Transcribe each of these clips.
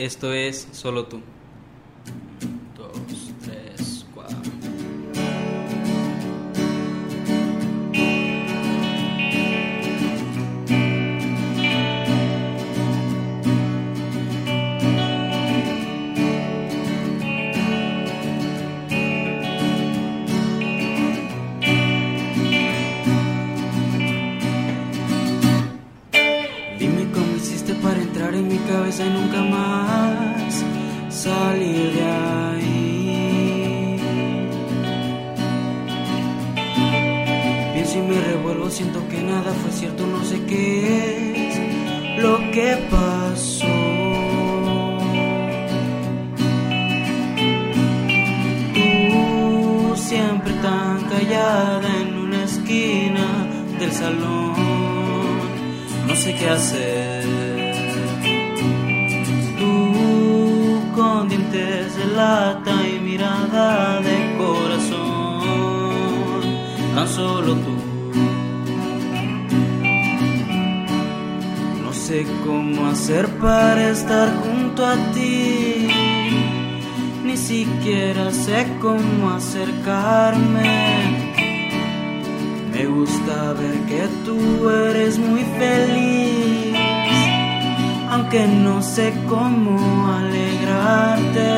Esto es Solo tú. Que tú eres muy feliz, aunque no sé cómo alegrarte.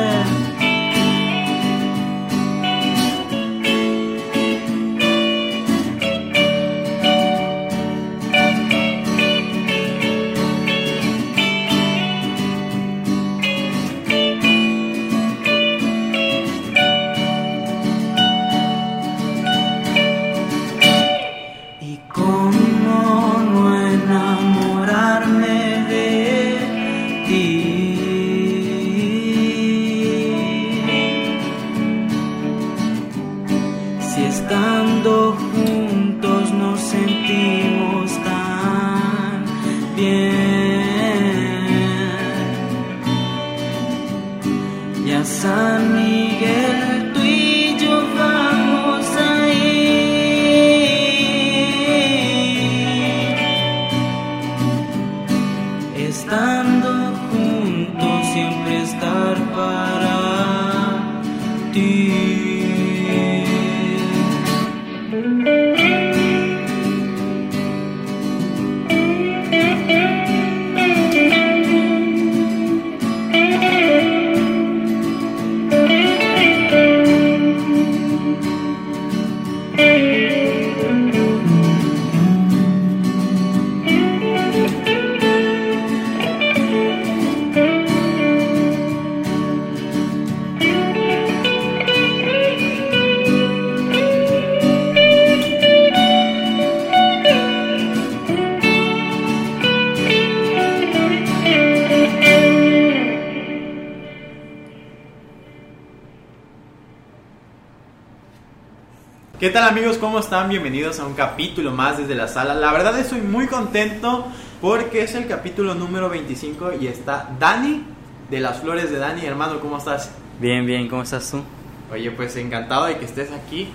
Tal amigos? ¿Cómo están? Bienvenidos a un capítulo más desde la sala. La verdad estoy muy contento porque es el capítulo número 25 y está Dani de las Flores de Dani. Hermano, ¿cómo estás? Bien, bien, ¿cómo estás tú? Oye, pues encantado de que estés aquí.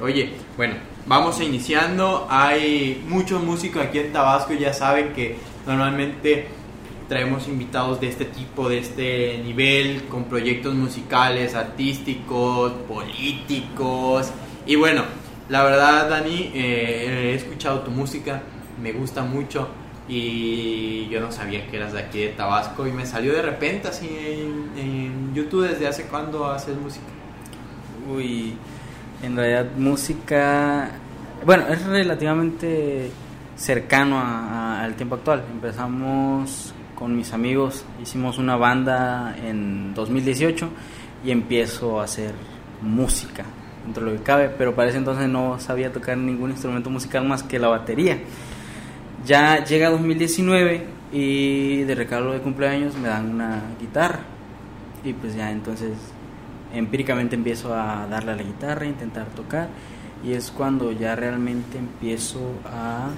Oye, bueno, vamos iniciando. Hay muchos músicos aquí en Tabasco, ya saben que normalmente traemos invitados de este tipo, de este nivel, con proyectos musicales, artísticos, políticos. Y bueno, la verdad, Dani, eh, he escuchado tu música, me gusta mucho. Y yo no sabía que eras de aquí de Tabasco y me salió de repente así en, YouTube. ¿Desde hace cuándo haces música? Uy, en realidad música, bueno, es relativamente cercano a- a- al tiempo actual. Empezamos con mis amigos, hicimos una banda en 2018 y empiezo a hacer música dentro de lo que cabe, pero para ese entonces no sabía tocar ningún instrumento musical más que la batería. Ya llega 2019 y de regalo de cumpleaños me dan una guitarra y pues ya entonces empíricamente empiezo a darle a la guitarra, intentar tocar y es cuando ya realmente empiezo a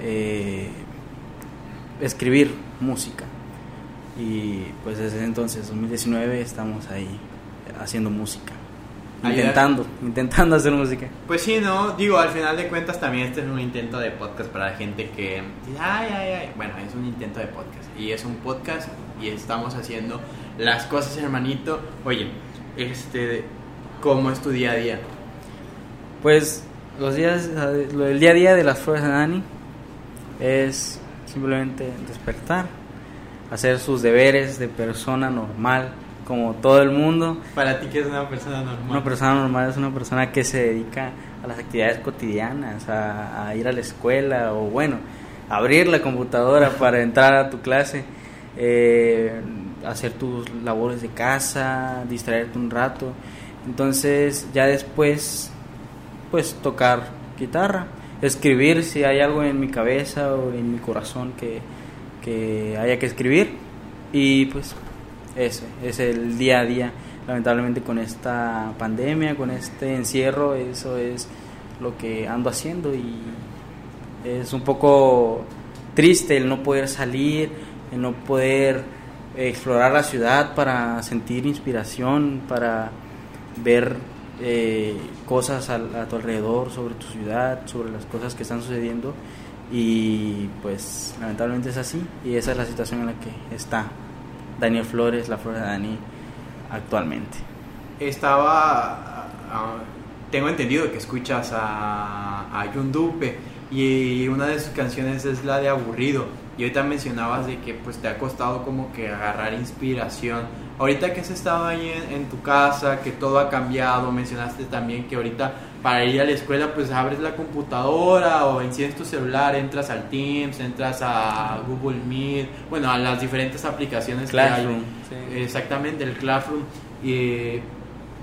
eh, escribir música y pues desde entonces 2019 estamos ahí haciendo música. Ayudar. intentando, intentando hacer música. Pues sí, no, digo, al final de cuentas también este es un intento de podcast para la gente que, ay, ay, ay, bueno, es un intento de podcast y es un podcast y estamos haciendo las cosas, hermanito. Oye, este, ¿cómo es tu día a día? Pues los días, el día a día de las flores de Dani es simplemente despertar, hacer sus deberes de persona normal, como todo el mundo. Para ti que es una persona normal. Una persona normal es una persona que se dedica a las actividades cotidianas, a, a ir a la escuela o bueno, abrir la computadora para entrar a tu clase, eh, hacer tus labores de casa, distraerte un rato. Entonces ya después, pues tocar guitarra, escribir si hay algo en mi cabeza o en mi corazón que, que haya que escribir. Y pues ese es el día a día. Lamentablemente con esta pandemia con este encierro eso es lo que ando haciendo y es un poco triste el no poder salir el no poder explorar la ciudad para sentir inspiración para ver eh, cosas a, a tu alrededor sobre tu ciudad sobre las cosas que están sucediendo y pues lamentablemente es así y esa es la situación en la que está Daniel Flores, la Flores de Dani actualmente. Estaba, ah, tengo entendido que escuchas a, a Yundupe y una de sus canciones es la de Aburrido. Y ahorita mencionabas de que pues te ha costado como que agarrar inspiración. Ahorita que has estado ahí en, en tu casa, que todo ha cambiado, mencionaste también que ahorita para ir a la escuela pues abres la computadora o enciendes tu celular, entras al Teams, entras a Google Meet, bueno, a las diferentes aplicaciones Classroom, que hay. sí. Exactamente, el Classroom. Y,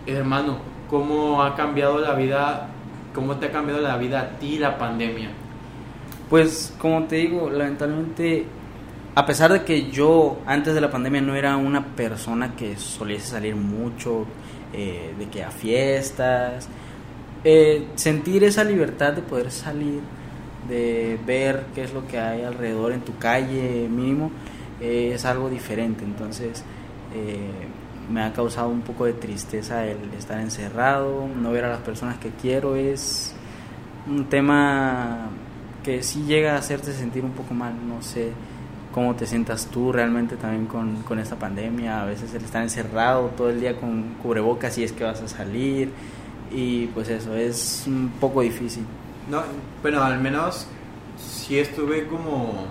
hermano, ¿cómo ha cambiado la vida? ¿Cómo te ha cambiado la vida a ti la pandemia? Pues como te digo, lamentablemente, a pesar de que yo antes de la pandemia no era una persona que soliese salir mucho, eh, de que a fiestas, eh, sentir esa libertad de poder salir, de ver qué es lo que hay alrededor en tu calle mínimo, eh, es algo diferente. Entonces, eh, me ha causado un poco de tristeza el estar encerrado, no ver a las personas que quiero, es un tema que sí llega a hacerte sentir un poco mal, no sé cómo te sientas tú realmente también con, con esta pandemia, a veces el estar encerrado todo el día con cubrebocas y es que vas a salir y pues eso es un poco difícil. No, bueno, al menos sí estuve como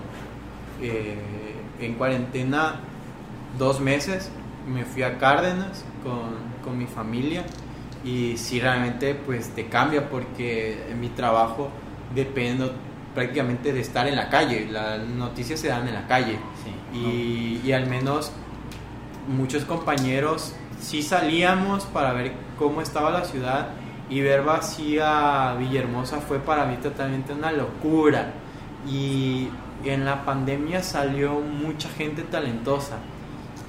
eh, en cuarentena dos meses. Me fui a Cárdenas con, con mi familia y sí realmente pues te cambia porque en mi trabajo dependo prácticamente de estar en la calle. Las noticias se dan en la calle. Y, y al menos muchos compañeros sí salíamos para ver cómo estaba la ciudad y ver vacía Villahermosa fue para mí totalmente una locura. Y en la pandemia salió mucha gente talentosa.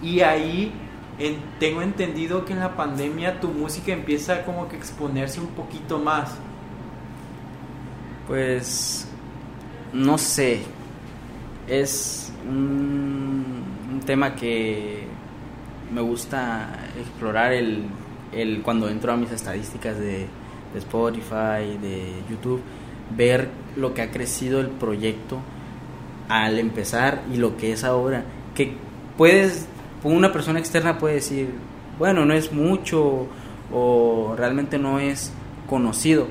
Y ahí en- tengo entendido que en la pandemia tu música empieza como que exponerse un poquito más. Pues no sé, es un, tema que me gusta explorar el, el cuando entro a mis estadísticas de, de Spotify, de YouTube, ver lo que ha crecido el proyecto al empezar y lo que es ahora. Que puedes, una persona externa puede decir, bueno, no es mucho o realmente no es conocido,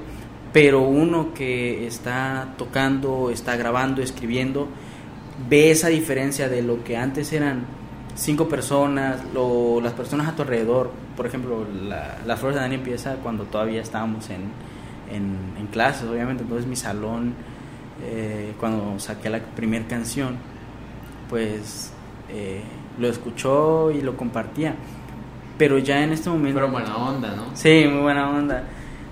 pero uno que está tocando, está grabando, escribiendo, ve esa diferencia de lo que antes eran cinco personas, lo- las personas a tu alrededor. Por ejemplo, la, las flores de Dani empieza cuando todavía estábamos en, en, en clases, obviamente. Entonces mi salón, eh, cuando saqué la primera canción, pues eh, lo escuchó y lo compartía. Pero ya en este momento... pero buena onda no Sí, muy buena onda.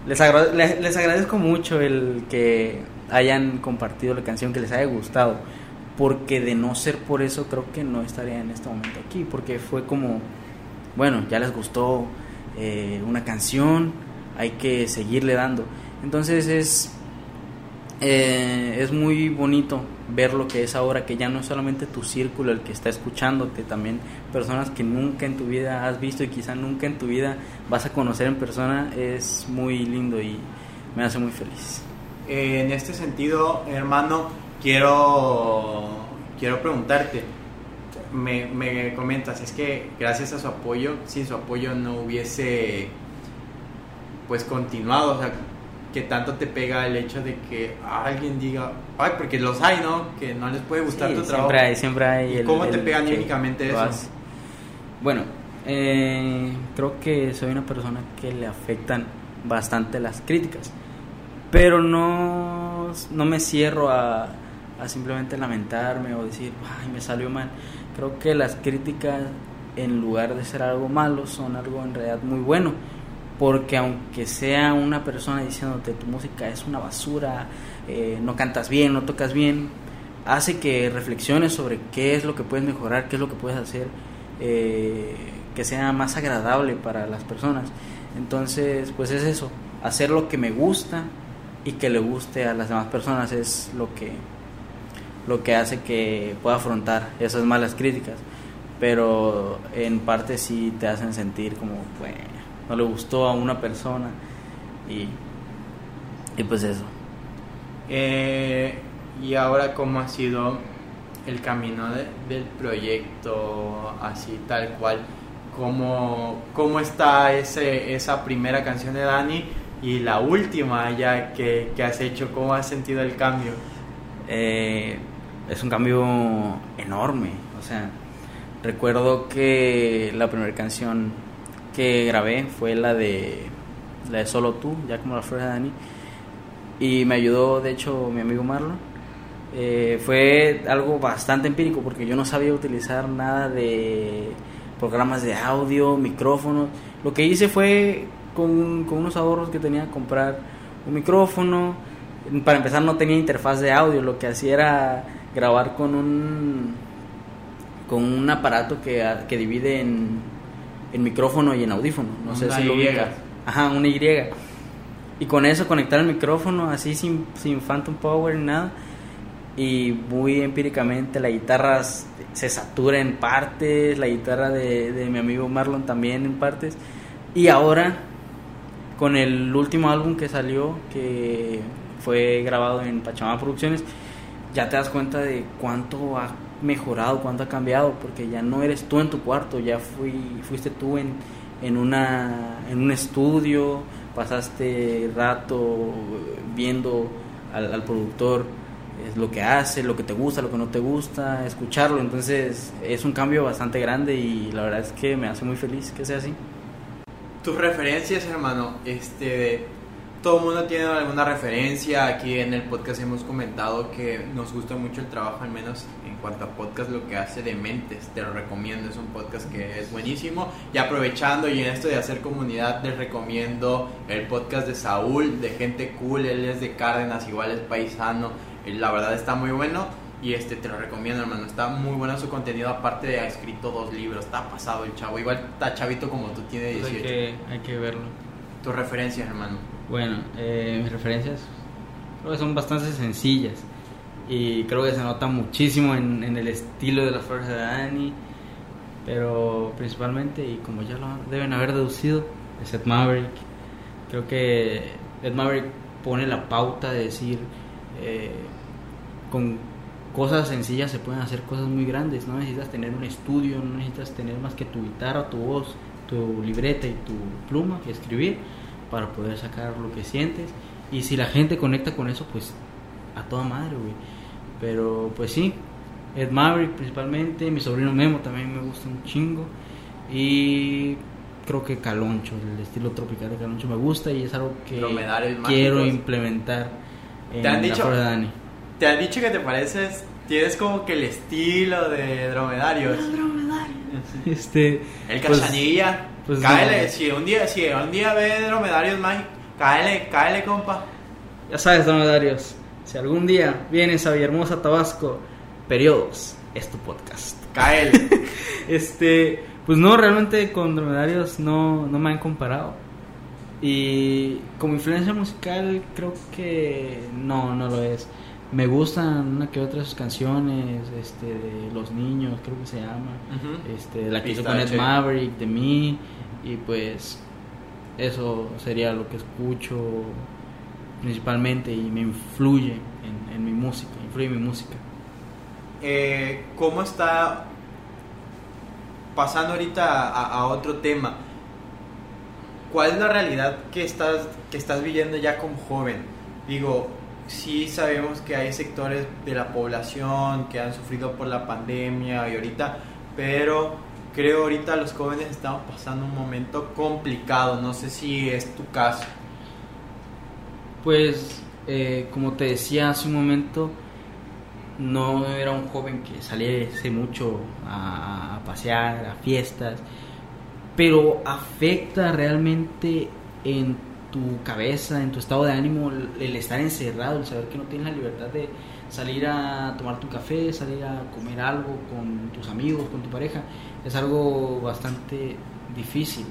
Les, agra- les, agradezco mucho el que hayan compartido la canción, que les haya gustado. Porque de no ser por eso, creo que no estaría en este momento aquí. Porque fue como, bueno, ya les gustó eh, una canción, hay que seguirle dando. Entonces es, eh, es muy bonito ver lo que es ahora, que ya no es solamente tu círculo el que está escuchándote, también personas que nunca en tu vida has visto y quizá nunca en tu vida vas a conocer en persona, es muy lindo y me hace muy feliz. En este sentido, hermano, quiero, quiero preguntarte, me, me comentas, es que gracias a su apoyo, sin su apoyo no hubiese pues continuado, o sea, que tanto te pega el hecho de que alguien diga, ay, porque los hay, ¿no? Que no les puede gustar Sí, tu trabajo. Siempre hay, siempre hay. ¿Y el- cómo te pega anímicamente eso? Bueno, eh, creo que soy una persona que le afectan bastante las críticas, pero no, no me cierro a, a simplemente lamentarme o decir, ay, me salió mal. Creo que las críticas, en lugar de ser algo malo, son algo en realidad muy bueno. Porque aunque sea una persona diciéndote tu música es una basura, eh, no cantas bien, no tocas bien, hace que reflexiones sobre qué es lo que puedes mejorar, qué es lo que puedes hacer, eh, que sea más agradable para las personas. Entonces, pues es eso, hacer lo que me gusta y que le guste a las demás personas es lo que lo que hace que pueda afrontar esas malas críticas. Pero en parte sí te hacen sentir como, pues, no le gustó a una persona y, y pues eso. Eh, y ahora, ¿cómo ha sido el camino de- del proyecto, así tal cual? ¿Cómo, cómo está ese, esa primera canción de Dani y la última ya que, que has hecho? ¿Cómo has sentido el cambio? Eh, es un cambio enorme. O sea, recuerdo que la primera canción que grabé fue la de la de Solo tú, ya como la flor de Dani. Y me ayudó, de hecho, mi amigo Marlon. Eh, fue algo bastante empírico porque yo no sabía utilizar nada de programas de audio, micrófonos. Lo que hice fue con, con unos ahorros que tenía comprar un micrófono. Para empezar no tenía interfaz de audio, lo que hacía era grabar con un con un aparato que, que divide en, en micrófono y en audífono. No sé Una si lo Y. ubicas. Ajá, una Y. Y con eso conectar el micrófono así sin, sin Phantom Power ni nada. Y muy empíricamente la guitarra se satura en partes, la guitarra de, de mi amigo Marlon también en partes. Y ahora, con el último álbum que salió, que fue grabado en Pachamama Producciones, ya te das cuenta de cuánto ha mejorado, cuánto ha cambiado, porque ya no eres tú en tu cuarto, ya fui, fuiste tú en, en, una, en un estudio, pasaste rato viendo al, al productor es lo que hace, lo que te gusta, lo que no te gusta, escucharlo, entonces es un cambio bastante grande y la verdad es que me hace muy feliz que sea así. Tus referencias, hermano, este, todo el mundo tiene alguna referencia. Aquí en el podcast hemos comentado que nos gusta mucho el trabajo, al menos en cuanto a podcast, lo que hace de Mentes. Te lo recomiendo, es un podcast que es buenísimo. Y aprovechando y en esto de hacer comunidad, les recomiendo el podcast de Saúl, de gente cool. Él es de Cárdenas, igual es paisano. Eh, La verdad está muy bueno. Y este te lo recomiendo, hermano. Está muy bueno su contenido. Aparte, de ha escrito dos libros. Está pasado el chavo. Igual está chavito como tú, tiene 18. hay, que, hay que verlo. Tus referencias, hermano. Bueno, eh, mis referencias creo que son bastante sencillas y creo que se nota muchísimo en, el estilo de la fuerza de Dani, pero principalmente, y como ya lo deben haber deducido, es Ed Maverick. Creo que Ed Maverick pone la pauta de decir, eh, con cosas sencillas se pueden hacer cosas muy grandes, no necesitas tener un estudio, no necesitas tener más que tu guitarra, tu voz, tu libreta y tu pluma que escribir para poder sacar lo que sientes. Y si la gente conecta con eso, pues a toda madre, güey. Pero pues sí, Ed Maverick principalmente, mi sobrino Memo también me gusta un chingo. Y creo que Caloncho, el estilo tropical de Caloncho me gusta y es algo que quiero mágicos. implementar en ¿Te han la dicho? Flor de Dani. ¿Te han dicho que te pareces? Tienes como que el estilo de dromedarios. Este, El pues, cachanilla. pues, cáele, no. si un día, si un día ve dromedarios mágicos, cáele, cáele, compa. Ya sabes, dromedarios, si algún día vienes a Villahermosa, Tabasco, periodos, es tu podcast. Cáele. Este, pues no, realmente con dromedarios no, no me han comparado. Y como influencia musical creo que no, no lo es. Me gustan una que otras canciones, este, de Los Niños, creo que se llama, este, la que hizo con Ed Maverick, de mí, y pues eso sería lo que escucho principalmente y me influye en, en mi música, influye en mi música. Eh, ¿Cómo está pasando ahorita a, a otro tema? ¿Cuál es la realidad que estás, que estás viviendo ya como joven? Digo, sí sabemos que hay sectores de la población que han sufrido por la pandemia y ahorita, pero creo ahorita los jóvenes estamos pasando un momento complicado. No sé si es tu caso. Pues, eh, como te decía hace un momento, no era un joven que saliese mucho a, a pasear, a fiestas, pero afecta realmente en tu cabeza, en tu estado de ánimo, el, estar encerrado, el saber que no tienes la libertad de salir a tomar tu café, salir a comer algo con tus amigos, con tu pareja, es algo bastante difícil.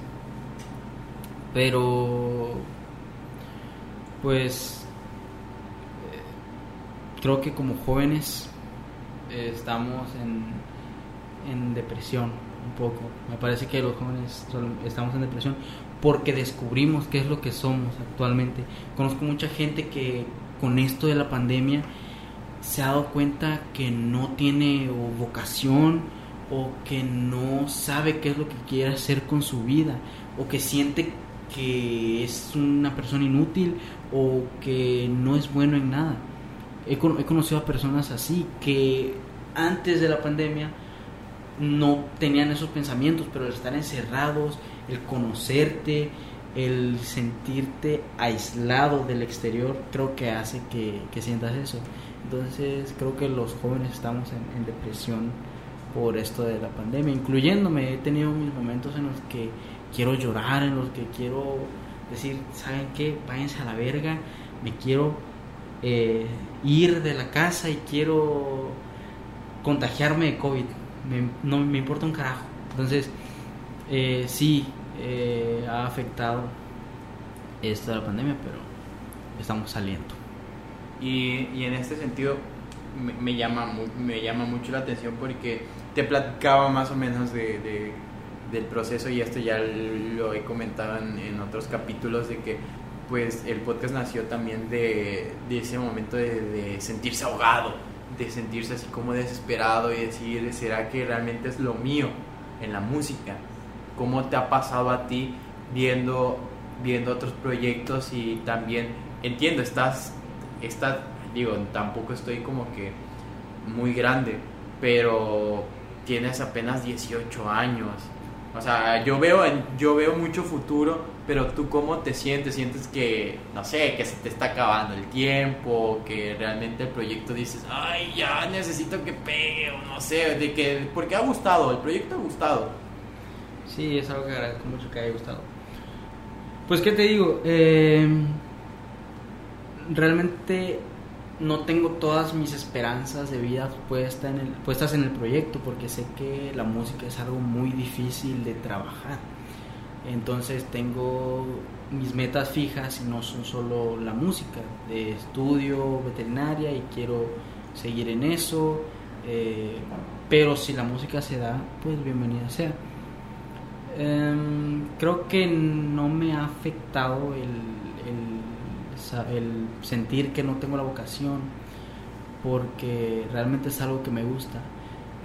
Pero pues eh, creo que como jóvenes eh, estamos en, en depresión un poco. Me parece que los jóvenes estamos en depresión porque descubrimos qué es lo que somos actualmente. Conozco mucha gente que con esto de la pandemia se ha dado cuenta que no tiene vocación o que no sabe qué es lo que quiere hacer con su vida o que siente que es una persona inútil o que no es bueno en nada. He, con- he conocido a personas así que antes de la pandemia no tenían esos pensamientos, pero el estar encerrados, el conocerte, el sentirte aislado del exterior, creo que hace que, que sientas eso. Entonces creo que los jóvenes estamos en, depresión por esto de la pandemia, incluyéndome. He tenido mis momentos en los que quiero llorar, en los que quiero decir, ¿saben qué? Váyanse a la verga, me quiero eh, ir de la casa y quiero contagiarme de COVID. Me- no me importa un carajo. Entonces, eh, sí, eh, ha afectado esto de la pandemia, pero estamos saliendo. Y, y en este sentido me, me llama, me llama mucho la atención porque te platicaba más o menos de, de- del proceso y esto ya lo he comentado en, otros capítulos de que pues el podcast nació también de, de ese momento de sentirse ahogado, de sentirse así como desesperado y decir, ¿será que realmente es lo mío en la música? ¿Cómo te ha pasado a ti viendo, viendo otros proyectos y también, entiendo, estás, estás, digo, tampoco estoy como que muy grande, pero tienes apenas 18 años. O sea, yo veo, yo veo mucho futuro, pero tú cómo te sientes? ¿Sientes que, no sé, que se te está acabando el tiempo? Que realmente el proyecto dices, ay, ya necesito que pegue, o no sé, de que, porque ha gustado, el proyecto ha gustado. Sí, es algo que agradezco mucho que haya gustado. Pues, ¿qué te digo? Eh, realmente no tengo todas mis esperanzas de vida puestas en el proyecto porque sé que la música es algo muy difícil de trabajar. Entonces tengo mis metas fijas y no son solo la música, de estudio veterinaria y quiero seguir en eso. eh, pero si la música se da, pues bienvenida sea. Em, creo que no me ha afectado el, sentir que no tengo la vocación porque realmente es algo que me gusta.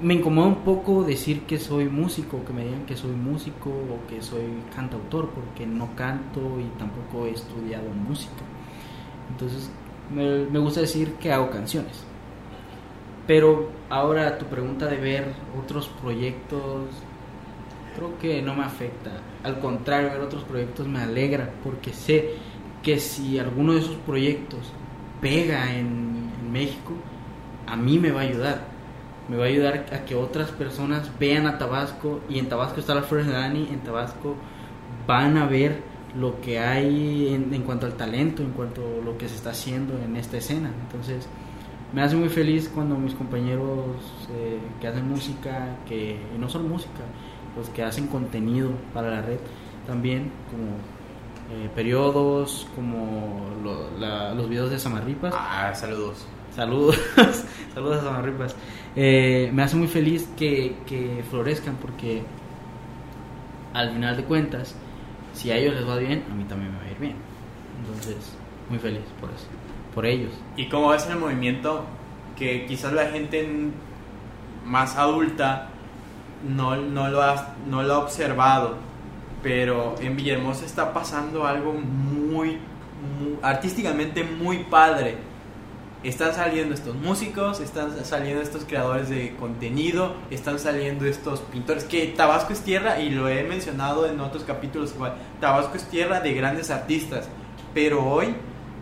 Me incomoda un poco decir que soy músico, que me digan que soy músico o que soy cantautor, porque no canto y tampoco he estudiado música. Entonces me gusta decir que hago canciones. Pero ahora tu pregunta de ver otros proyectos, creo que no me afecta. Al contrario, ver otros proyectos me alegra porque sé que si alguno de esos proyectos pega en, en México, a mí me va a ayudar. Me va a ayudar a que otras personas vean a Tabasco y en Tabasco está la de Dani, en Tabasco van a ver lo que hay en, en cuanto al talento, en cuanto a lo que se está haciendo en esta escena. Entonces, me hace muy feliz cuando mis compañeros eh, que hacen música, que y no solo música, los que hacen contenido para la red también, como eh, periodos, como lo- la- los videos de Samarripas. Ah, saludos. saludos, saludos a Samarripas. Eh, me hace muy feliz que, que florezcan porque al final de cuentas, si a ellos les va bien, a mí también me va a ir bien. Entonces, muy feliz por eso, por ellos. ¿Y cómo ves el movimiento que quizás la gente más adulta no, no, lo, ha, no lo ha observado? Pero en Villahermosa está pasando algo muy, muy artísticamente muy padre están saliendo estos músicos, están saliendo estos creadores de contenido, están saliendo estos pintores, que Tabasco es tierra, y lo he mencionado en otros capítulos igual, Tabasco es tierra de grandes artistas, pero hoy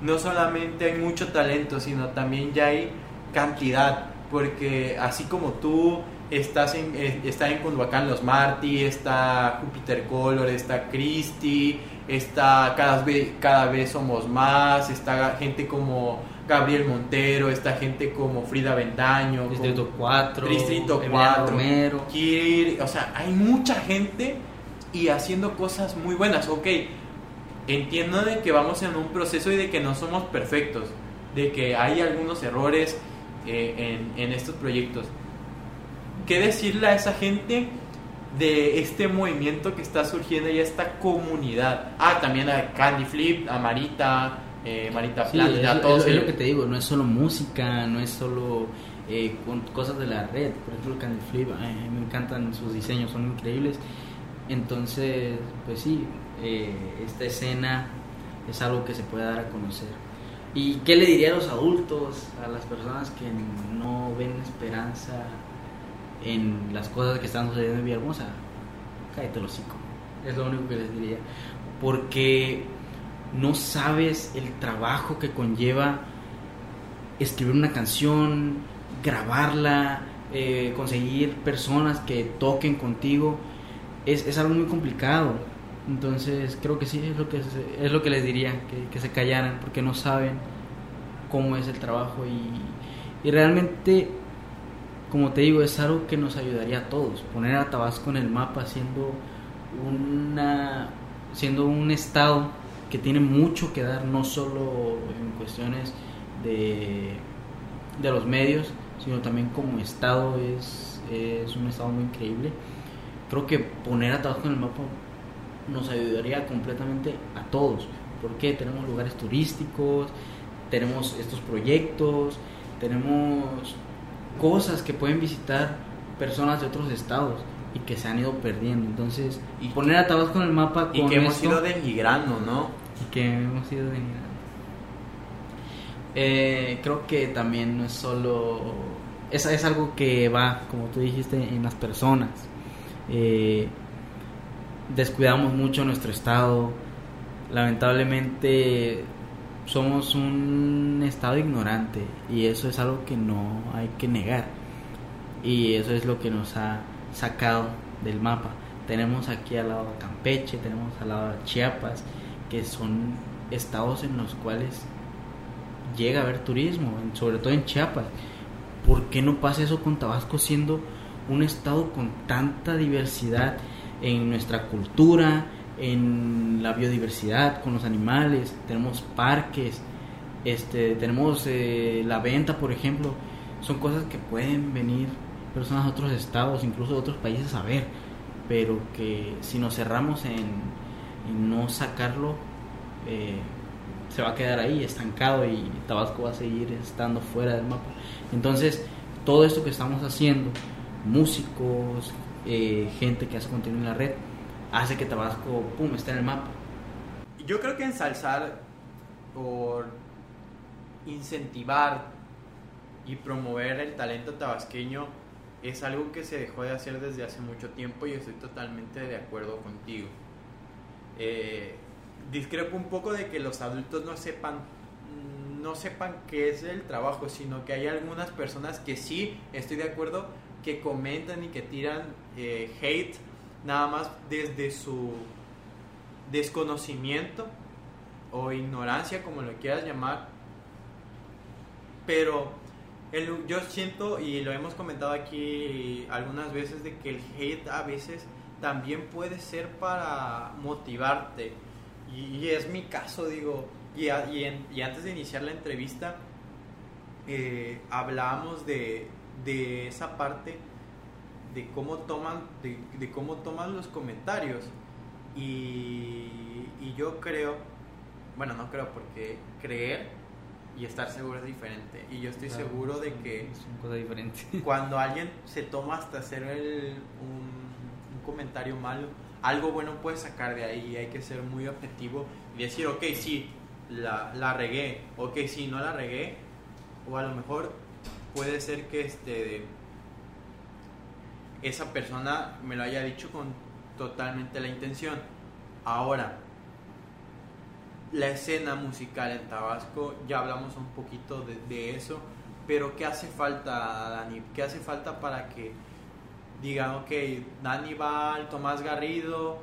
no solamente hay mucho talento, sino también ya hay cantidad, porque así como tú estás en, eh, está en Cunduacán Los Marty, está Júpiter Color, está Christy, está cada vez, cada vez somos más, está gente como Gabriel Montero, esta gente como Frida Vendaño, Distrito 4, Distrito 4, Kir, o sea, hay mucha gente y haciendo cosas muy buenas. Ok, entiendo de que vamos en un proceso y de que no somos perfectos, de que hay algunos errores eh, en, en estos proyectos. ¿Qué decirle a esa gente? de este movimiento que está surgiendo y esta comunidad. Ah, también a Candy Flip, a Marita, eh, Marita sí, es, lo que te digo, no es solo música, no es solo eh, cosas de la red. Por ejemplo, Candy Flip, me encantan sus diseños, son increíbles. Entonces, pues sí, eh, esta escena es algo que se puede dar a conocer. ¿Y qué le diría a los adultos, a las personas que no ven esperanza en las cosas que están sucediendo en Villahermosa? Cállate el hocico. Es lo único que les diría. Porque no sabes el trabajo que conlleva escribir una canción, grabarla, eh, conseguir personas que toquen contigo, es, algo muy complicado. Entonces creo que sí, es lo que, es lo que les diría, que, se callaran, porque no saben cómo es el trabajo y, y realmente, como te digo, es algo que nos ayudaría a todos. Poner a Tabasco en el mapa siendo, una, siendo un estado que tiene mucho que dar, no solo en cuestiones de, de los medios, sino también como Estado es, es un Estado muy increíble. Creo que poner a Tabasco en el mapa nos ayudaría completamente a todos, porque tenemos lugares turísticos, tenemos estos proyectos, tenemos cosas que pueden visitar personas de otros estados y que se han ido perdiendo. Entonces, y poner a Tabasco en el mapa y que hemos ido denigrando, ¿no? que hemos ido eh, creo que también no es solo. Es, es algo que va, como tú dijiste, en las personas. Eh, descuidamos mucho nuestro estado. Lamentablemente somos un estado ignorante y eso es algo que no hay que negar. Y eso es lo que nos ha sacado del mapa. Tenemos aquí al lado Campeche, tenemos al lado Chiapas que son estados en los cuales llega a haber turismo, sobre todo en Chiapas. ¿Por qué no pasa eso con Tabasco siendo un estado con tanta diversidad en nuestra cultura, en la biodiversidad, con los animales? Tenemos parques, este, tenemos eh, la venta, por ejemplo. Son cosas que pueden venir personas de otros estados, incluso de otros países a ver, pero que si nos cerramos en no sacarlo, eh, se va a quedar ahí estancado y Tabasco va a seguir estando fuera del mapa. Entonces, todo esto que estamos haciendo, músicos, eh, gente que hace contenido en la red, hace que Tabasco, pum, esté en el mapa. Yo creo que ensalzar por incentivar y promover el talento tabasqueño es algo que se dejó de hacer desde hace mucho tiempo y estoy totalmente de acuerdo contigo. Eh, discrepo un poco de que los adultos no sepan no sepan qué es el trabajo, sino que hay algunas personas que sí, estoy de acuerdo, que comentan y que tiran eh, hate nada más desde su desconocimiento o ignorancia, como lo quieras llamar. Pero yo siento, y lo hemos comentado aquí algunas veces, de que el hate a veces también puede ser para motivarte. Y, es mi caso, digo, y, y, antes de iniciar la entrevista, eh, hablábamos de, de esa parte de cómo toman, de, de cómo toman los comentarios. Y, y yo creo, bueno, no creo porque creer y estar seguro es diferente. Y yo estoy Claro, seguro de que Son cosas diferentes. cuando alguien se toma hasta hacer el- un, un comentario malo, algo bueno puede sacar de ahí. Hay que ser muy objetivo y decir, ok, sí, la, la regué, ok, sí, no la regué, o a lo mejor puede ser que este esa persona me lo haya dicho con totalmente la intención. Ahora, la escena musical en Tabasco, ya hablamos un poquito de, eso, pero ¿qué hace falta, Dani? ¿Qué hace falta para que digan, ok, Dani va Tomás Garrido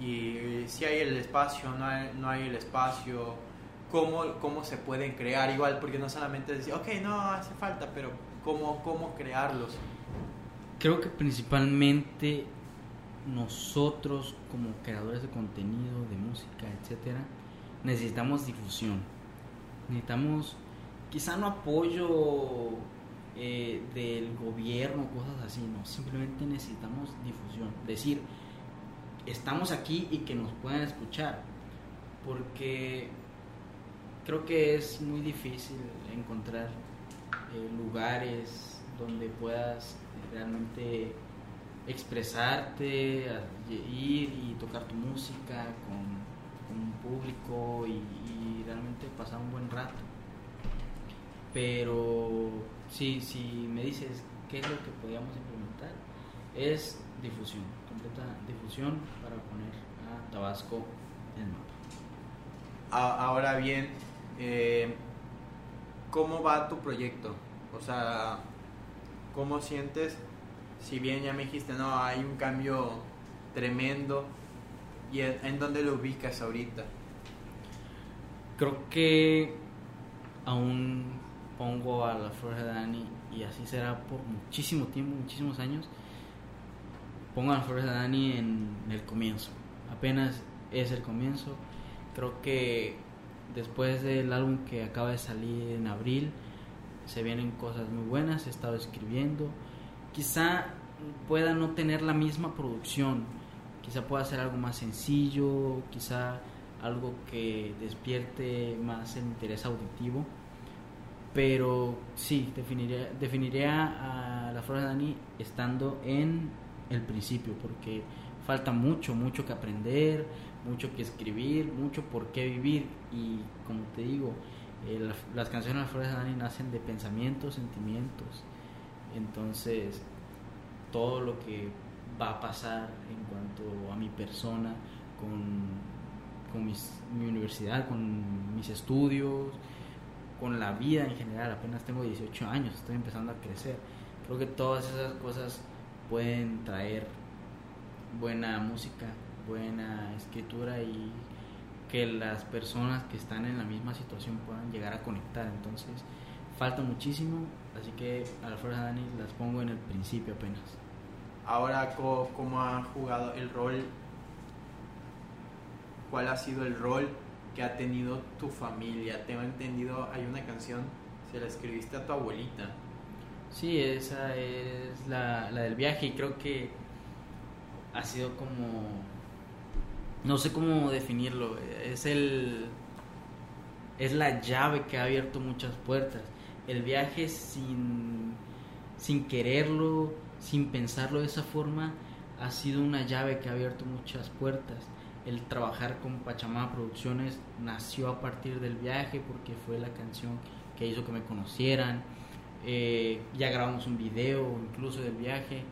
y si hay el espacio, no hay, no hay el espacio? ¿Cómo, ¿Cómo se pueden crear? Igual, porque no solamente decir, ok, no hace falta, pero ¿cómo, cómo crearlos? Creo que principalmente nosotros como creadores de contenido, de música, etcétera, necesitamos difusión. Necesitamos quizá no apoyo eh, del gobierno, cosas así, no, simplemente necesitamos difusión. Decir, estamos aquí y que nos puedan escuchar, porque creo que es muy difícil encontrar eh, lugares donde puedas realmente expresarte, ir y tocar tu música con, un público y, realmente pasar un buen rato. Pero sí, si me dices qué es lo que podríamos implementar, es difusión, completa difusión para poner a Tabasco en el mapa. Ahora bien, eh, ¿cómo va tu proyecto? O sea, ¿cómo sientes? Si bien ya me dijiste, no, hay un cambio tremendo, ¿y en, dónde lo ubicas ahorita? Creo que aún pongo a la Flor de Dani y así será por muchísimo tiempo, muchísimos años. Pongo a la Flor de Dani en el comienzo. Apenas es el comienzo. Creo que después del álbum que acaba de salir en abril, se vienen cosas muy buenas. He estado escribiendo. Quizá pueda no tener la misma producción. Quizá pueda ser algo más sencillo. Quizá algo que despierte más el interés auditivo. Pero sí, definiría, definiría a la Flor de Dani estando en el principio, porque falta mucho, mucho que aprender, mucho que escribir, mucho por qué vivir. Y como te digo, eh, la- las canciones de la Flor de Dani nacen de pensamientos, sentimientos. Entonces, todo lo que va a pasar en cuanto a mi persona, con, con mi universidad, con mis estudios, con la vida en general. Apenas tengo 18 años, estoy empezando a crecer. Creo que todas esas cosas pueden traer buena música, buena escritura y que las personas que están en la misma situación puedan llegar a conectar. Entonces, falta muchísimo, así que a la Flor de Dani las pongo en el principio apenas. Ahora, ¿cómo ha jugado el rol? ¿Cuál ha sido el rol que ha tenido tu familia? Tengo entendido, hay una canción, se la escribiste a tu abuelita. Sí, esa es la, la del viaje y creo que ha sido como... No sé cómo definirlo, es el... Es la llave que ha abierto muchas puertas. El viaje sin, sin quererlo, sin pensarlo de esa forma, ha sido una llave que ha abierto muchas puertas. El trabajar con Pachamama Producciones nació a partir del viaje porque fue la canción que hizo que me conocieran. Eh, ya grabamos un video incluso del viaje.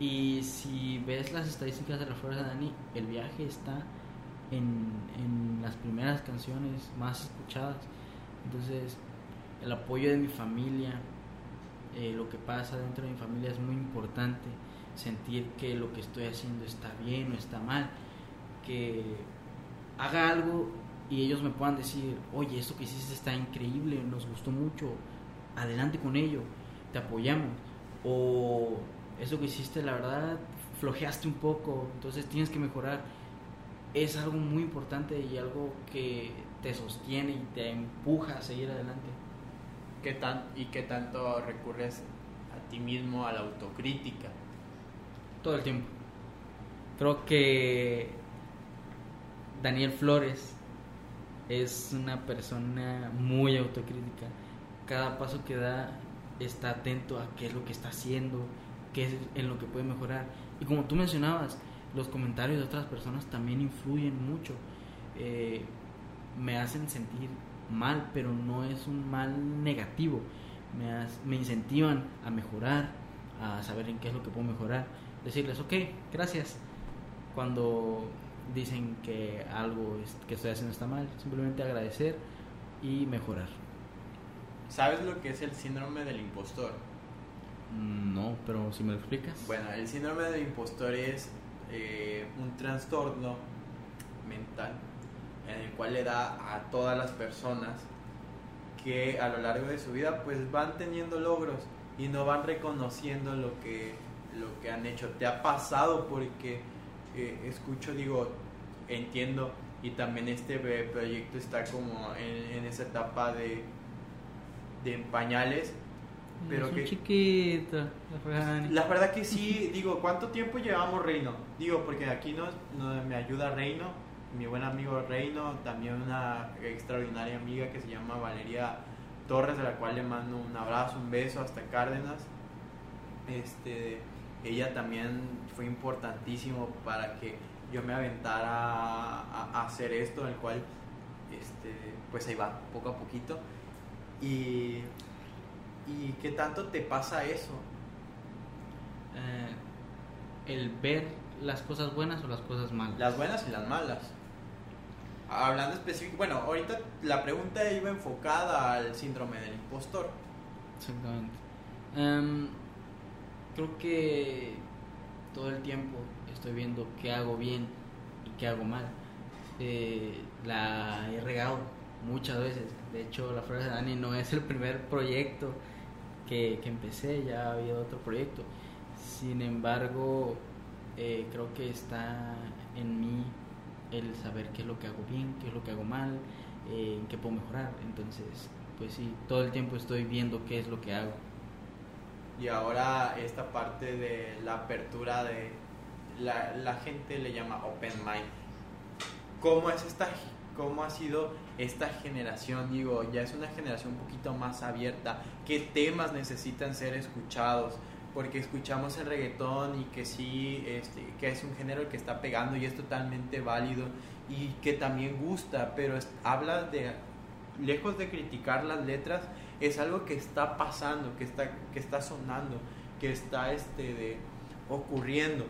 Y si ves las estadísticas de la Flores de Dani, el viaje está en, en las primeras canciones más escuchadas. Entonces, el apoyo de mi familia, eh, lo que pasa dentro de mi familia es muy importante. Sentir que lo que estoy haciendo está bien o está mal. Que haga algo y ellos me puedan decir, oye, esto que hiciste está increíble, nos gustó mucho, adelante con ello, te apoyamos. O eso que hiciste, la verdad, flojeaste un poco, entonces tienes que mejorar. Es algo muy importante y algo que te sostiene y te empuja a seguir adelante. ¿qué tan, ¿y qué tanto recurres a ti mismo a la autocrítica? Todo el tiempo. Creo que Daniel Flores es una persona muy autocrítica. Cada paso que da está atento a qué es lo que está haciendo, qué es en lo que puede mejorar. Y como tú mencionabas, los comentarios de otras personas también influyen mucho. Eh, me hacen sentir mal, pero no es un mal negativo. Me, me incentivan a mejorar, a saber en qué es lo que puedo mejorar. Decirles, ok, gracias. Cuando dicen que algo que estoy haciendo está mal, simplemente agradecer y mejorar. ¿Sabes lo que es el síndrome del impostor? No, pero si me lo explicas. Bueno, el síndrome del impostor es eh, un trastorno mental en el cual le da a todas las personas que a lo largo de su vida pues van teniendo logros y no van reconociendo lo que, lo que han hecho. ¿Te ha pasado porque escucho, digo, entiendo y también este proyecto está como en, esa etapa de, de pañales. Pero que chiquita, la verdad. que sí, digo, ¿cuánto tiempo llevamos Reino? Digo, porque aquí nos, me ayuda Reino, mi buen amigo Reino, también una extraordinaria amiga que se llama Valeria Torres, de la cual le mando un abrazo, un beso hasta Cárdenas. Este, ella también fue importantísimo para que yo me aventara a, hacer esto, el cual este, pues ahí va poco a poquito. Y, y ¿qué tanto te pasa eso? Eh, el ver las cosas buenas o las cosas malas. Las buenas y las malas. Hablando específico, bueno, ahorita la pregunta iba enfocada al síndrome del impostor. Exactamente. Em, creo que todo el tiempo estoy viendo qué hago bien y qué hago mal. Eh, la he regado muchas veces. De hecho, La Flores de Dani no es el primer proyecto que, que empecé, ya había otro proyecto. Sin embargo, eh, creo que está en mí el saber qué es lo que hago bien, qué es lo que hago mal, eh, qué puedo mejorar. Entonces, pues sí, todo el tiempo estoy viendo qué es lo que hago y ahora esta parte de la apertura de la, la gente le llama open mind. ¿Cómo es esta cómo ha sido esta generación? Digo, ya es una generación un poquito más abierta. ¿Qué temas necesitan ser escuchados? Porque escuchamos el reggaetón y que sí, este, que es un género que está pegando y es totalmente válido y que también gusta, pero habla de, lejos de criticar las letras, es algo que está pasando, que está, que está sonando, que está este, de, ocurriendo.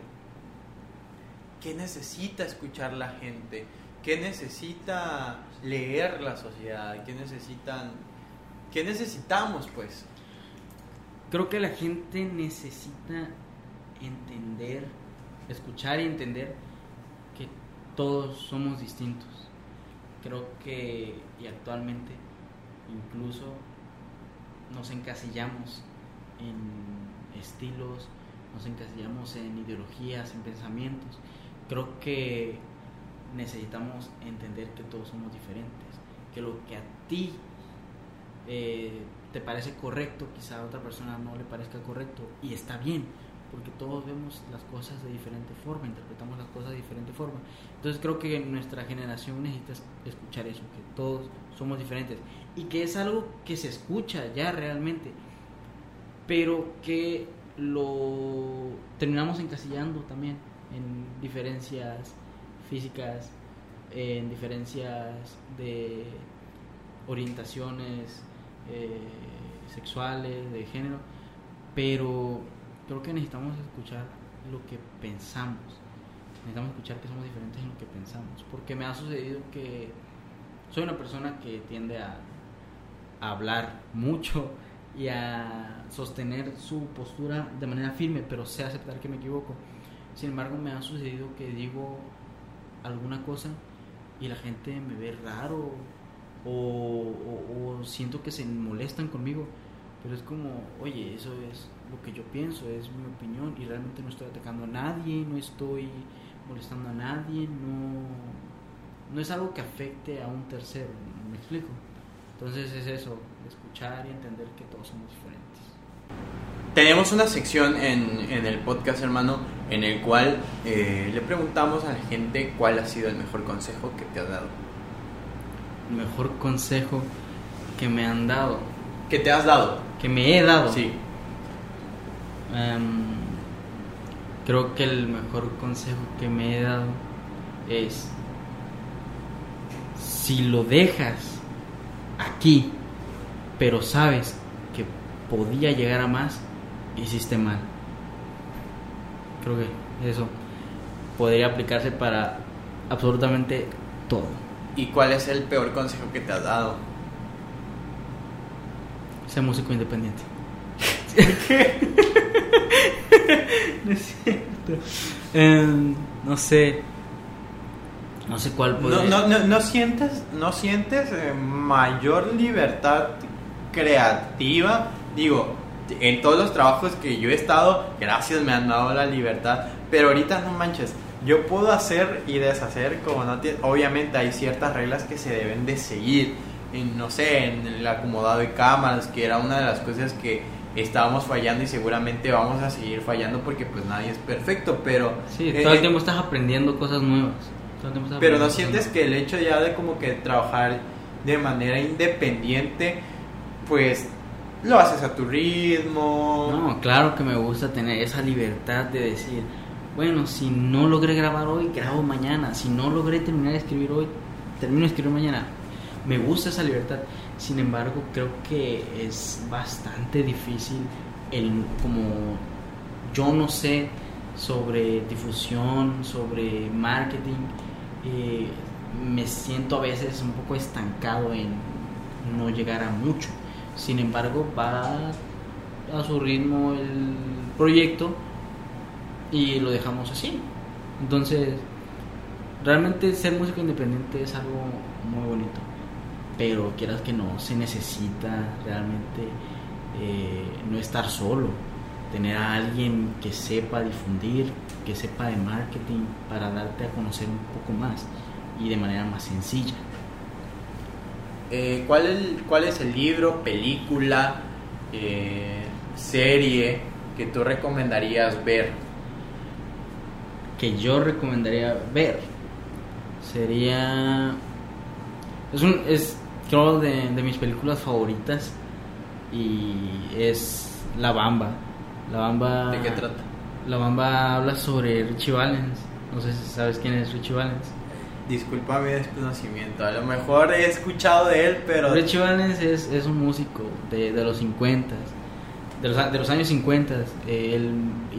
¿Qué necesita escuchar la gente? ¿Qué necesita leer la sociedad? ¿Qué necesitan? ¿Qué necesitamos, pues? Creo que la gente necesita entender, escuchar y entender que todos somos distintos. Creo que y actualmente incluso nos encasillamos en estilos, nos encasillamos en ideologías, en pensamientos. Creo que necesitamos entender que todos somos diferentes, que lo que a ti eh, te parece correcto, quizá a otra persona no le parezca correcto y está bien, porque todos vemos las cosas de diferente forma, interpretamos las cosas de diferente forma. Entonces creo que nuestra generación necesita escuchar eso, que todos somos diferentes y que es algo que se escucha ya realmente, pero que lo terminamos encasillando también en diferencias físicas, en diferencias de orientaciones eh, sexuales, de género, pero creo que necesitamos escuchar lo que pensamos. Necesitamos escuchar que somos diferentes en lo que pensamos. Porque me ha sucedido que soy una persona que tiende a, hablar mucho y a sostener su postura de manera firme, pero sé aceptar que me equivoco. Sin embargo, me ha sucedido que digo alguna cosa y la gente me ve raro o siento que se molestan conmigo pero es como, oye, eso es lo que yo pienso, es mi opinión y realmente no estoy atacando a nadie, no estoy molestando a nadie, no, no es algo que afecte a un tercero, ¿me explico? Entonces es eso, escuchar y entender que todos somos diferentes. Tenemos una sección en, en el podcast, hermano, en el cual eh, le preguntamos a la gente cuál ha sido el mejor consejo que te ha dado. El mejor consejo que me han dado, ¿Qué te has dado? que me he dado. Sí. Em, creo que el mejor consejo que me he dado es si lo dejas aquí, pero sabes que podía llegar a más, hiciste mal. Creo que eso podría aplicarse para absolutamente todo. ¿Y cuál es el peor consejo que te has dado? Ser músico independiente. no es cierto. Em, no sé. No sé cuál ¿No, podría no, no, no sientes, no sientes eh, mayor libertad creativa? Digo, en todos los trabajos que yo he estado, gracias me han dado la libertad, pero ahorita no manches. Yo puedo hacer y deshacer como no tiene. Obviamente hay ciertas reglas que se deben de seguir. En, no sé, en el acomodado de cámaras, que era una de las cosas que estábamos fallando y seguramente vamos a seguir fallando porque pues nadie es perfecto, pero... Sí, eh, todo el eh, tiempo estás aprendiendo cosas nuevas. Pero no sientes que el hecho ya de como que trabajar de manera independiente, pues lo haces a tu ritmo. No, claro que me gusta tener esa libertad de decir, bueno, si no logré grabar hoy, grabo mañana. Si no logré terminar de escribir hoy, termino de escribir mañana. Me gusta esa libertad. Sin embargo, creo que es bastante difícil el como yo no sé sobre difusión, sobre marketing, eh, me siento a veces un poco estancado en no llegar a mucho. Sin embargo, va a su ritmo el proyecto y lo dejamos así. Entonces, realmente ser músico independiente es algo muy bonito, pero quieras que no, se necesita realmente eh, no estar solo, tener a alguien que sepa difundir, que sepa de marketing para darte a conocer un poco más y de manera más sencilla. Eh, ¿cuál, el- ¿Cuál es el libro, película, eh, serie que tú recomendarías ver? que yo recomendaría ver sería es un es creo de, de mis películas favoritas y es La Bamba La Bamba ¿De qué trata? La Bamba habla sobre Richie Valens no sé si sabes quién es Richie Valens Disculpa mi desconocimiento, a lo mejor he escuchado de él, pero... Richie Valens es, es un músico de, de los 50 de los, de los años 50 él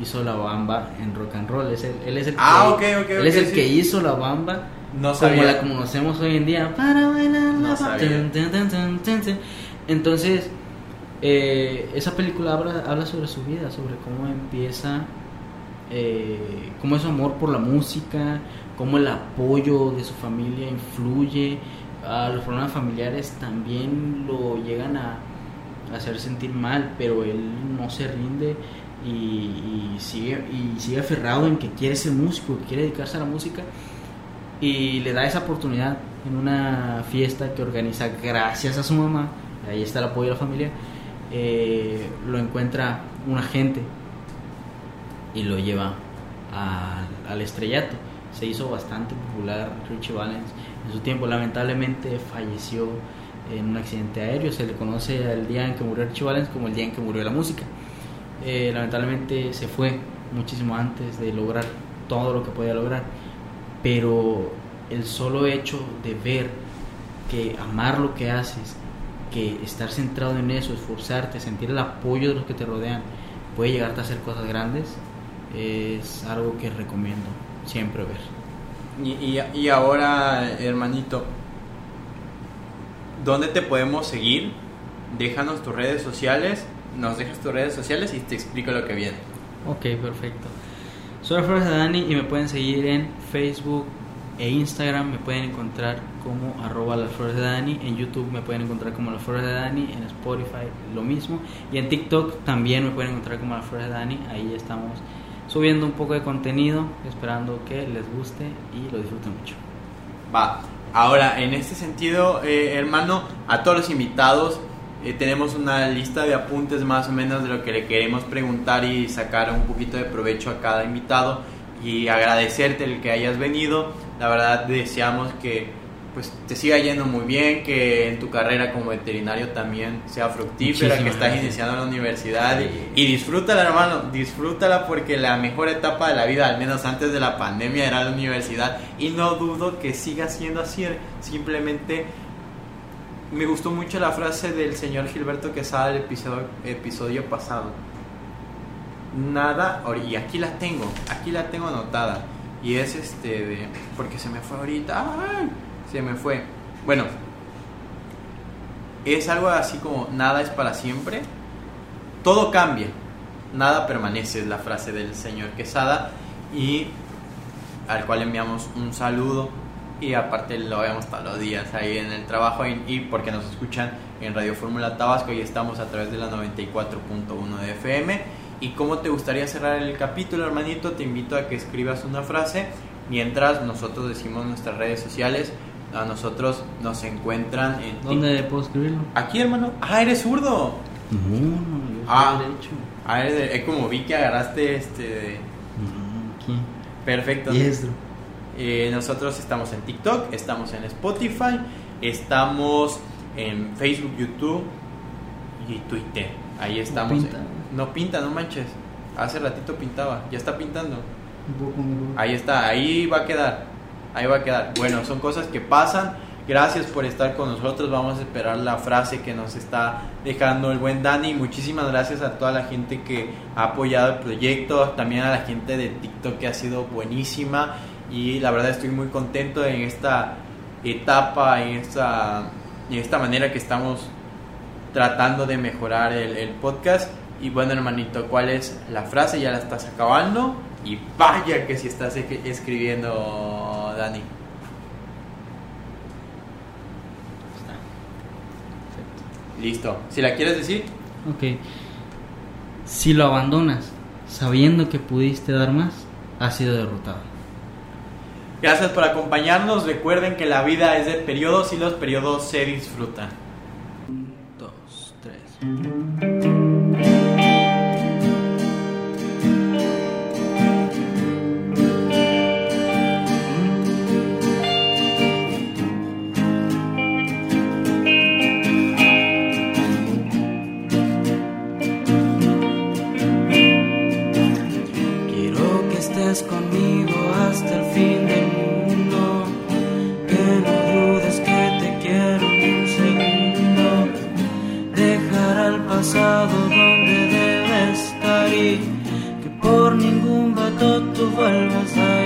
hizo la bamba en rock and roll es el- él es el Ah, que, ok, ok, él es el sí. que hizo la bamba No como sabía. la conocemos hoy en día para bailar la No bamba. sabía. Entonces eh, esa película habla, habla sobre su vida sobre cómo empieza eh, cómo es su amor por la música cómo el apoyo de su familia influye a los problemas familiares también lo llegan a hacer sentir mal pero él no se rinde y, y sigue y sigue aferrado en que quiere ser músico que quiere dedicarse a la música y le da esa oportunidad en una fiesta que organiza gracias a su mamá, ahí está el apoyo de la familia, eh, lo encuentra un agente y lo lleva al- al estrellato. Se hizo bastante popular Richie Valens. En su tiempo, lamentablemente falleció en un accidente aéreo, se le conoce al día en que murió Richie Valens como el día en que murió la música. Eh, lamentablemente se fue muchísimo antes de lograr todo lo que podía lograr. Pero el solo hecho de ver que amar lo que haces, que estar centrado en eso, esforzarte, sentir el apoyo de los que te rodean, puede llegarte a hacer cosas grandes, es algo que recomiendo siempre ver. Y, y, y ahora, hermanito, ¿dónde te podemos seguir? Déjanos tus redes sociales, nos dejas tus redes sociales y te explico lo que viene. Ok, perfecto. Soy Flores de Dani y me pueden seguir en Facebook e Instagram. Me pueden encontrar como arroba las flores de Dani. En YouTube me pueden encontrar como las flores de Dani. En Spotify lo mismo. Y en TikTok también me pueden encontrar como las flores de Dani. Ahí estamos subiendo un poco de contenido, esperando que les guste y lo disfruten mucho. Va, Ahora, en este sentido, eh, hermano, a todos los invitados eh, tenemos una lista de apuntes más o menos de lo que le queremos preguntar y sacar un poquito de provecho a cada invitado y agradecerte el que hayas venido. La verdad deseamos que pues te siga yendo muy bien, que en tu carrera como veterinario también sea fructífera, Muchísimas que estás gracias. iniciando la universidad y- disfrútala hermano, disfrútala porque la mejor etapa de la vida, al menos antes de la pandemia, era la universidad y no dudo que siga siendo así, simplemente me gustó mucho la frase del señor Gilberto Quesada del episodio, episodio pasado. Nada, y aquí la tengo, aquí la tengo anotada. Y es este de. Porque se me fue ahorita. ¡Ay! Se me fue. Bueno, es algo así como: nada es para siempre. Todo cambia, nada permanece, es la frase del señor Quesada. Y al cual enviamos un saludo y aparte lo vemos todos los días ahí en el trabajo y, y porque nos escuchan en Radio Fórmula Tabasco y estamos a través de la 94.1 de FM. ¿Y cómo te gustaría cerrar el capítulo, hermanito? Te invito a que escribas una frase mientras nosotros decimos nuestras redes sociales. A nosotros nos encuentran en... ¿Dónde puedo escribirlo? Aquí, hermano. Ah, eres zurdo. No, no, yo Ah. derecho. Ah, eres de- es como vi que agarraste este... de- No, aquí. Perfecto. Diestro. Eh, nosotros estamos en TikTok, estamos en Spotify, estamos en Facebook, YouTube y Twitter. Ahí estamos. pinta. No pinta, no manches. Hace ratito pintaba, ya está pintando. Un poco. Ahí está, ahí va a quedar. Ahí va a quedar. Bueno, son cosas que pasan. Gracias por estar con nosotros. Vamos a esperar la frase que nos está dejando el buen Dani. Muchísimas gracias a toda la gente que ha apoyado el proyecto. También a la gente de TikTok que ha sido buenísima. Y la verdad estoy muy contento en esta etapa, en esta, en esta manera que estamos tratando de mejorar el, el podcast. Y bueno, hermanito, ¿cuál es la frase? Ya la estás acabando. Y vaya que si estás e- Dani. Está. Perfecto. Listo. Si la quieres decir, Ok. Si lo abandonas sabiendo que pudiste dar más, has sido derrotado. gracias por acompañarnos. Recuerden que la vida es de periodos y los periodos se disfrutan. dos, tres. Pasado donde debe estar y que por ningún vato tú vuelvas a